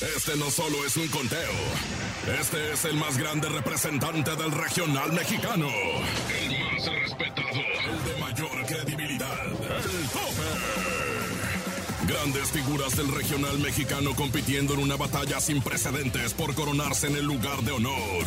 Este no solo es un conteo. Este es el más grande representante del regional mexicano. El más respetado. El de mayor credibilidad. El tope. Grandes figuras del regional mexicano compitiendo en una batalla sin precedentes por coronarse en el lugar de honor.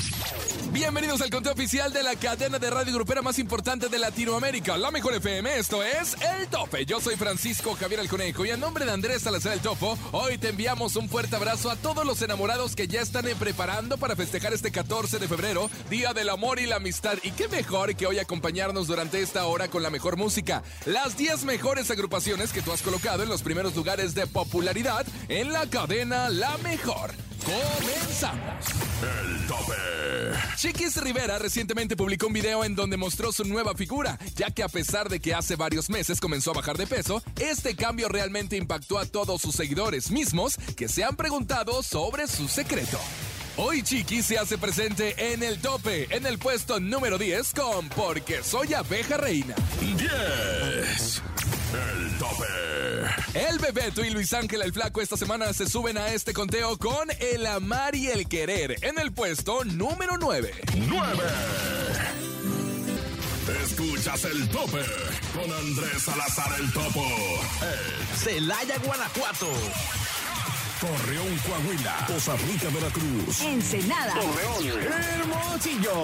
Bienvenidos al conteo oficial de la cadena de radio grupera más importante de Latinoamérica, la mejor FM. Esto es El Tope. Yo soy Francisco Javier el Conejo y en nombre de Andrés Salazar el Topo, hoy te enviamos un fuerte abrazo a todos los enamorados que ya están preparando para festejar este 14 de febrero, Día del Amor y la Amistad. Y qué mejor que hoy acompañarnos durante esta hora con la mejor música. Las 10 mejores agrupaciones que tú has colocado en los primeros lugares de popularidad en la cadena La Mejor. Comenzamos. El tope. Chiquis Rivera recientemente publicó un video en donde mostró su nueva figura, ya que a pesar de que hace varios meses comenzó a bajar de peso, este cambio realmente impactó a todos sus seguidores mismos que se han preguntado sobre su secreto. Hoy Chiqui se hace presente en el tope, en el puesto número 10 con Porque soy abeja reina. 10. El tope. El Bebeto y Luis Ángel el Flaco esta semana se suben a este conteo con El Amar y el Querer en el puesto número 9. 9. Escuchas el tope con Andrés Salazar el Topo. El Celaya, Guanajuato. Torreón, Coahuila. Poza Rica, Veracruz. Ensenada. Torreón. Hermosillo.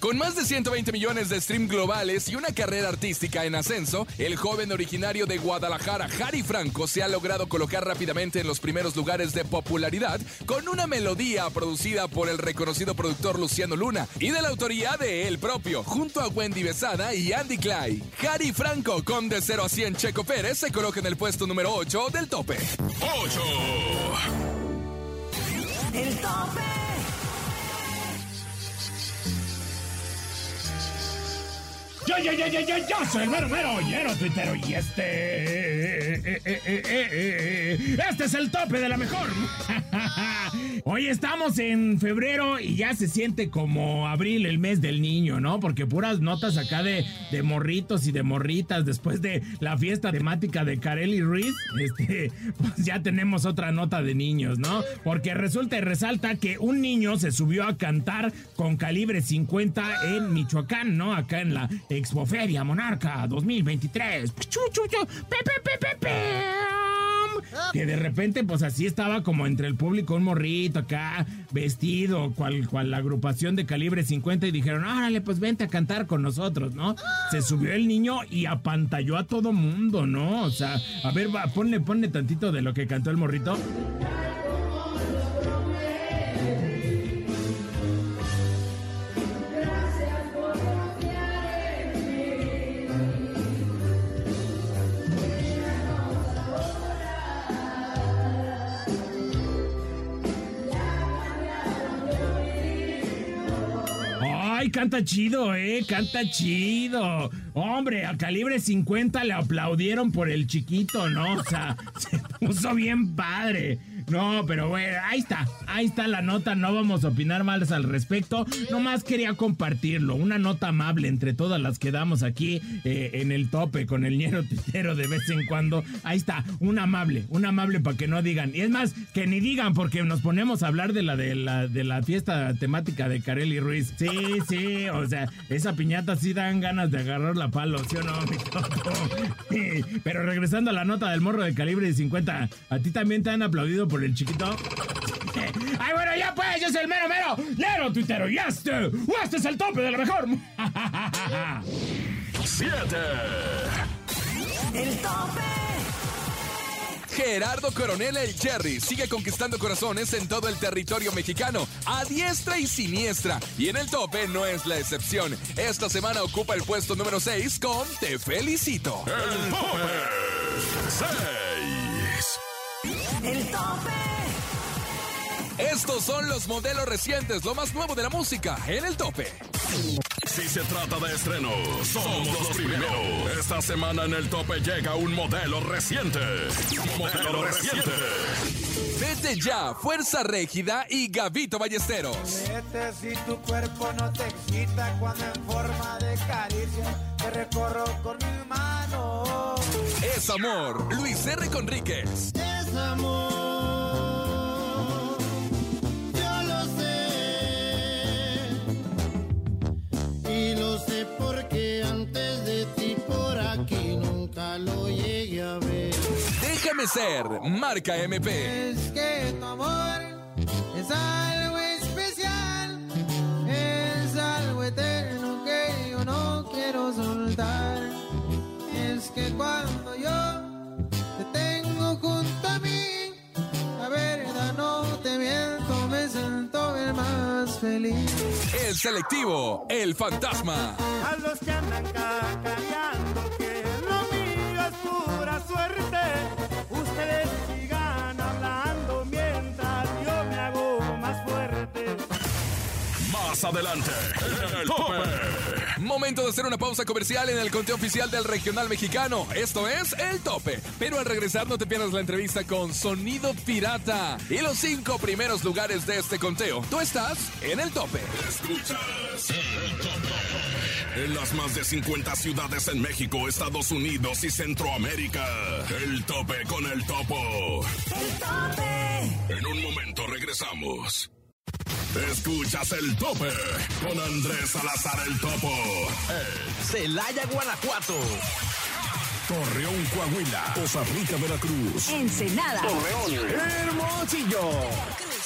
Con más de 120 millones de stream globales y una carrera artística en ascenso, el joven originario de Guadalajara, Harry Franco, se ha logrado colocar rápidamente en los primeros lugares de popularidad con una melodía producida por el reconocido productor Luciano Luna y de la autoría de él propio, junto a Wendy Besada y Andy Clay. Harry Franco, con de 0 a 100 Checo Pérez, se coloca en el puesto número 8 del tope. 8. El tope. Yo, yo, yo, yo, yo, yo soy el mero, mero, lleno tuitero y este... este es el tope de la mejor. Hoy estamos en febrero y ya se siente como abril, el mes del niño, ¿no? Porque puras notas acá de, de morritos y de morritas después de la fiesta temática de Carelli Ruiz, este, pues ya tenemos otra nota de niños, ¿no? Porque resulta y resalta que un niño se subió a cantar con calibre 50 en Michoacán, ¿no? Acá en la Expoferia Monarca 2023. Chu, chu, chu, pe, pe, pe, pe, pam. Que de repente, pues así estaba como entre el público un morrito acá, vestido, cual, cual la agrupación de calibre 50, y dijeron, órale, pues vente a cantar con nosotros, ¿no? Se subió el niño y apantalló a todo mundo, ¿no? O sea, a ver, va, ponle, ponle tantito de lo que cantó el morrito. Canta chido, eh, canta chido. Hombre, a calibre 50 le aplaudieron por el chiquito, ¿no? O sea, se puso bien padre. No, pero bueno, ahí está, ahí está la nota, no vamos a opinar más al respecto, nomás quería compartirlo, una nota amable entre todas las que damos aquí eh, en el tope con el ñero titero de vez en cuando, ahí está, un amable, un amable para que no digan, y es más, que ni digan porque nos ponemos a hablar de la de la, de la fiesta temática de Carelli Ruiz, sí, sí, o sea, esa piñata sí dan ganas de agarrar la palo, ¿sí o no, pero regresando a la nota del morro de calibre 50, ¿a ti también te han aplaudido por el chiquito? Ay, bueno, ya pues, yo soy el mero mero, lero tuitero, y este, este es el tope de lo mejor. 7. El tope. Gerardo Coronel el Cherry sigue conquistando corazones en todo el territorio mexicano, a diestra y siniestra. Y en el tope no es la excepción. Esta semana ocupa el puesto número 6 con Te Felicito. El tope 6. El tope. Estos son los modelos recientes, lo más nuevo de la música, en el tope. Si se trata de estrenos, somos los primeros. Esta semana en el tope llega un modelo reciente. Modelo reciente. Vete ya, Fuerza Régida y Gavito Ballesteros. Vete si tu cuerpo no te excita cuando en forma de caricia te recorro con mis manos. Es amor, Luis R. Conríquez. Amor, yo lo sé. Y lo sé porque antes de ti por aquí nunca lo llegué a ver. Déjame ser, marca MP. Es que tu amor es algo especial, es algo eterno que yo no quiero soltar. Es que cuando yo feliz. El selectivo, el fantasma. A los que andan cacareando que lo mío es pura suerte, ustedes sigan hablando mientras yo me hago más fuerte. Más adelante, el tope. Momento de hacer una pausa comercial en el conteo oficial del regional mexicano. Esto es El Tope. Pero al regresar no te pierdas la entrevista con Sonido Pirata y los cinco primeros lugares de este conteo. Tú estás en El Tope. Escuchas el tope. En las más de 50 ciudades en México, Estados Unidos y Centroamérica. El tope con el topo. El tope. En un momento regresamos. Escuchas el tope con Andrés Salazar el topo. Celaya, Guanajuato. Torreón, Coahuila. Costa Rica, Veracruz. Ensenada. Hermosillo.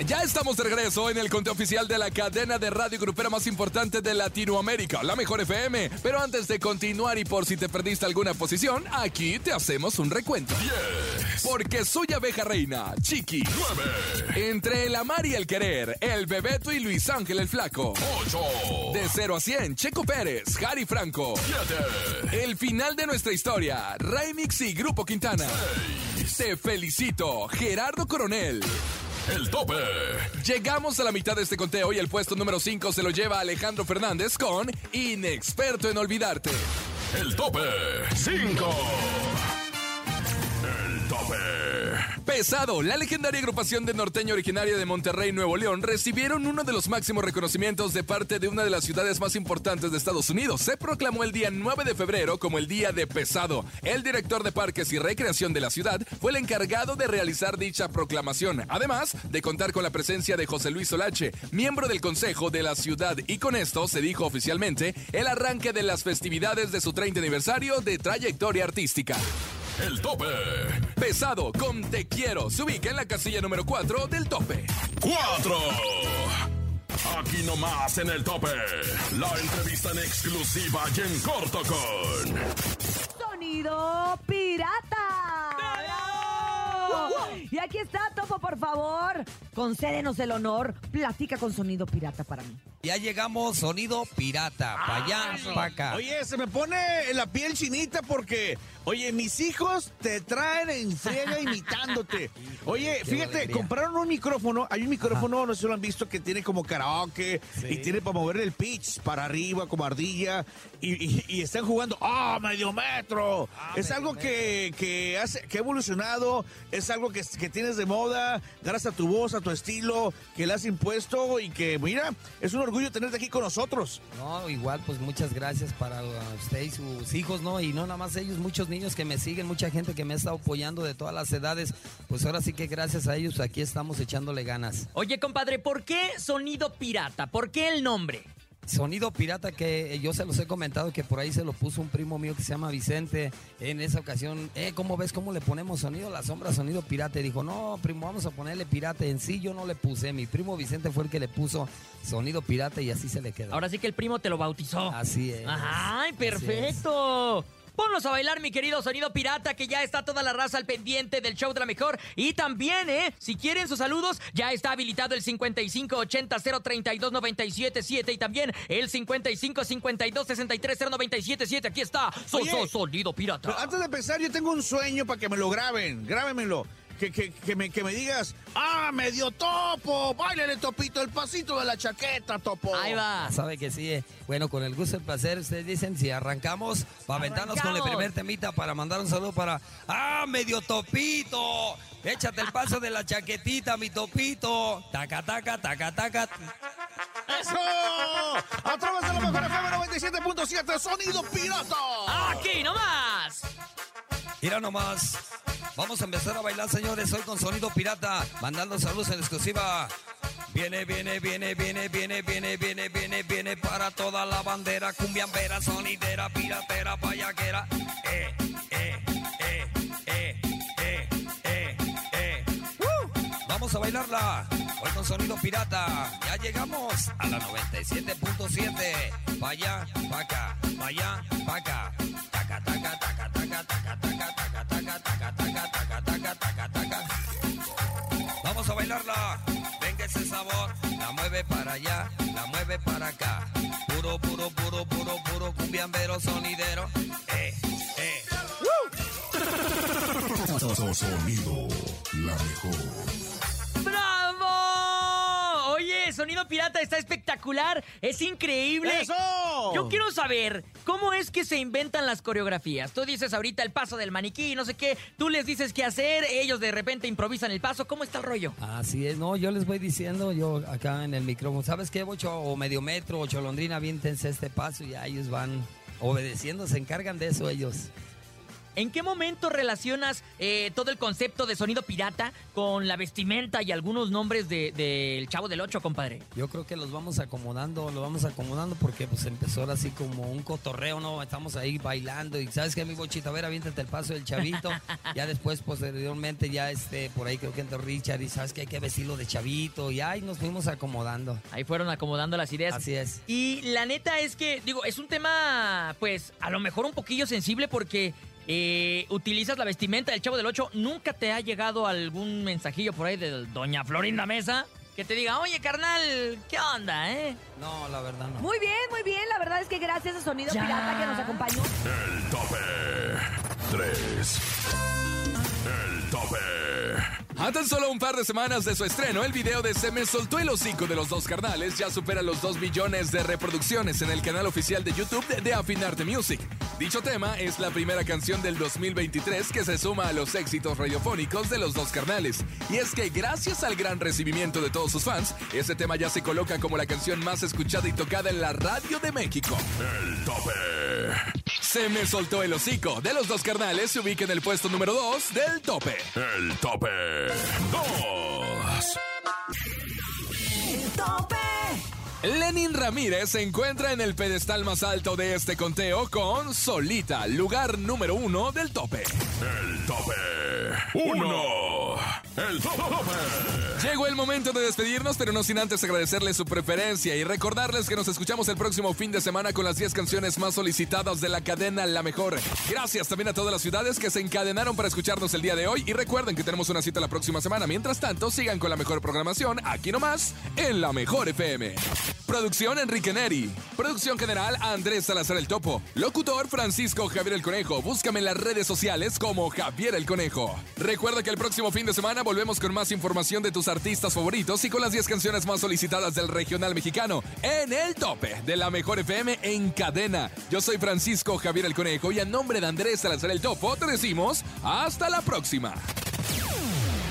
Ya estamos de regreso en el conteo oficial de la cadena de radio grupera más importante de Latinoamérica, la mejor FM. Pero antes de continuar y por si te perdiste alguna posición, aquí te hacemos un recuento. Porque soy abeja reina, Chiqui. 9, Entre el amar y el querer, el Bebeto y Luis Ángel el Flaco. 8, De 0 a 100, Checo Pérez, Harry Franco. 7, El final de nuestra historia, Raimix y Grupo Quintana. Te felicito, Gerardo Coronel. El tope. Llegamos a la mitad de este conteo y el puesto número 5 se lo lleva Alejandro Fernández con Inexperto en Olvidarte. El tope 5. Pesado, la legendaria agrupación de norteño originaria de Monterrey, Nuevo León, recibieron uno de los máximos reconocimientos de parte de una de las ciudades más importantes de Estados Unidos. Se proclamó el día 9 de febrero como el Día de Pesado. El director de Parques y Recreación de la ciudad fue el encargado de realizar dicha proclamación, además de contar con la presencia de José Luis Solache, miembro del Consejo de la ciudad, y con esto se dijo oficialmente el arranque de las festividades de su 30 aniversario de trayectoria artística. El tope Pesado con Te Quiero se ubica en la casilla número 4 del tope. 4. Aquí nomás en el tope. La entrevista en exclusiva y en corto con. Sonido Pirata. Y aquí está, Topo, por favor. Concédenos el honor. Platica con Sonido Pirata para mí. Ya llegamos, sonido pirata. Pa' allá, pa' acá. Oye, se me pone la piel chinita porque, oye, mis hijos te traen en friega imitándote. Oye, fíjate, alegría. compraron un micrófono. Hay un micrófono, no sé si lo han visto, que tiene como karaoke y tiene para mover el pitch para arriba, como ardilla. Y, y- y están jugando, ¡ah, medio metro! es algo que, que, hace, que ha evolucionado, es algo que, que tienes de moda, gracias a tu voz, a tu estilo, que le has impuesto y que, mira, es un orgullo tenerte aquí con nosotros. No, igual, pues muchas gracias para usted y sus hijos, ¿no? Y no nada más ellos, muchos niños que me siguen, mucha gente que me ha estado apoyando de todas las edades. Pues ahora sí que gracias a ellos aquí estamos echándole ganas. Oye, compadre, ¿por qué sonido pirata? ¿Por qué el nombre? Sonido pirata que yo se los he comentado que por ahí se lo puso un primo mío que se llama Vicente en esa ocasión. Eh, ¿cómo ves cómo le ponemos sonido? La sombra, sonido pirata. Y dijo, no, primo, vamos a ponerle pirata. En sí yo no le puse. Mi primo Vicente fue el que le puso sonido pirata y así se le quedó. Ahora sí que el primo te lo bautizó. Así es. ¡Ay, perfecto! Ponlos a bailar, mi querido sonido pirata, que ya está toda la raza al pendiente del show de la mejor. Y también, ¿eh? Si quieren sus saludos, ya está habilitado el 5580-032-977 y también el 5552-630977. Aquí está, so, Oye, so- sonido pirata. Antes de empezar, yo tengo un sueño para que me lo graben. Grábenmelo. Que, que, que, me, que me digas, ¡ah, medio topo! ¡Báilale, topito! El pasito de la chaqueta, topo. Ahí va. Sabe que sí. eh. Bueno, con el gusto y el placer, ustedes dicen, si arrancamos, para aventarnos con el primer temita para mandar un saludo para. ¡Ah, medio topito! Échate el paso de la chaquetita, mi topito. Taca, taca, taca, taca. ¡Eso! A través de la mejor FM 97.7, Sonido Pirata. ¡Aquí nomás! Mira nomás. Vamos a empezar a bailar, señores, hoy con sonido pirata, mandando saludos en exclusiva. Viene, viene, viene, viene, viene, viene, viene, viene, viene para toda la bandera, cumbiambera, sonidera, piratera, payaquera. Eh, eh, eh, eh, eh, eh, eh. ¡Uh! Vamos a bailarla. Hoy con sonido pirata. Ya llegamos a la 97.7. Vaya, pa' acá, vaya, pa' acá. Taca, taca, taca, taca, taca, la mueve para acá. Puro, puro, puro, puro, puro cumbiambero sonidero. Eh, eh. Sonido, la mejor. Sonido pirata está espectacular, es increíble. ¡Eso! Yo quiero saber cómo es que se inventan las coreografías. Tú dices ahorita el paso del maniquí, no sé qué, tú les dices qué hacer, ellos de repente improvisan el paso. ¿Cómo está el rollo? Así es, no, yo les voy diciendo, yo acá en el micrófono, ¿sabes qué, Bocho? O medio metro, o cholondrina, aviéntense este paso y ya ellos van obedeciendo, se encargan de eso ellos. ¿En qué momento relacionas eh, todo el concepto de sonido pirata con la vestimenta y algunos nombres del de, Chavo del Ocho, compadre? Yo creo que los vamos acomodando, los vamos acomodando porque pues empezó ahora así como un cotorreo, ¿no? Estamos ahí bailando y ¿sabes qué, mi bochito? A ver, aviéntate el paso del chavito. ya después, posteriormente, ya este, por ahí creo que entró Richard y ¿sabes qué? Hay que vestirlo de chavito y ahí nos fuimos acomodando. Ahí fueron acomodando las ideas. Así es. Y la neta es que, digo, es un tema, pues, a lo mejor un poquillo sensible porque eh, utilizas la vestimenta del Chavo del Ocho. ¿Nunca te ha llegado algún mensajillo por ahí de Doña Florinda Mesa que te diga, oye, carnal, ¿qué onda, eh? No, la verdad no. Muy bien, muy bien. La verdad es que gracias a Sonido Ya. Pirata que nos acompañó. El tope 3. El tope. A tan solo un par de semanas de su estreno, el video de Se me soltó el hocico de los dos carnales ya supera los 2 millones de reproducciones en el canal oficial de YouTube de, de Afinarte Music. Dicho tema es la primera canción del 2023 que se suma a los éxitos radiofónicos de los dos carnales. Y es que gracias al gran recibimiento de todos sus fans, este tema ya se coloca como la canción más escuchada y tocada en la radio de México. El tope. Se me soltó el hocico de los dos carnales se ubica en el puesto número 2 del tope. El tope 2. ¡El tope! Lenin Ramírez se encuentra en el pedestal más alto de este conteo con Solita, lugar número uno del tope. El tope 1. El tope. Llegó el momento de despedirnos, pero no sin antes agradecerles su preferencia y recordarles que nos escuchamos el próximo fin de semana con las 10 canciones más solicitadas de la cadena La Mejor. Gracias también a todas las ciudades que se encadenaron para escucharnos el día de hoy y recuerden que tenemos una cita la próxima semana. Mientras tanto, sigan con la mejor programación aquí nomás en La Mejor FM. Producción Enrique Neri. Producción general Andrés Salazar el Topo. Locutor Francisco Javier el Conejo. Búscame en las redes sociales como Javier el Conejo. Recuerda que el próximo fin de semana volvemos con más información de tus artistas favoritos y con las 10 canciones más solicitadas del regional mexicano en el tope de la mejor FM en cadena. Yo soy Francisco Javier el Conejo y a nombre de Andrés Salazar el Topo te decimos hasta la próxima.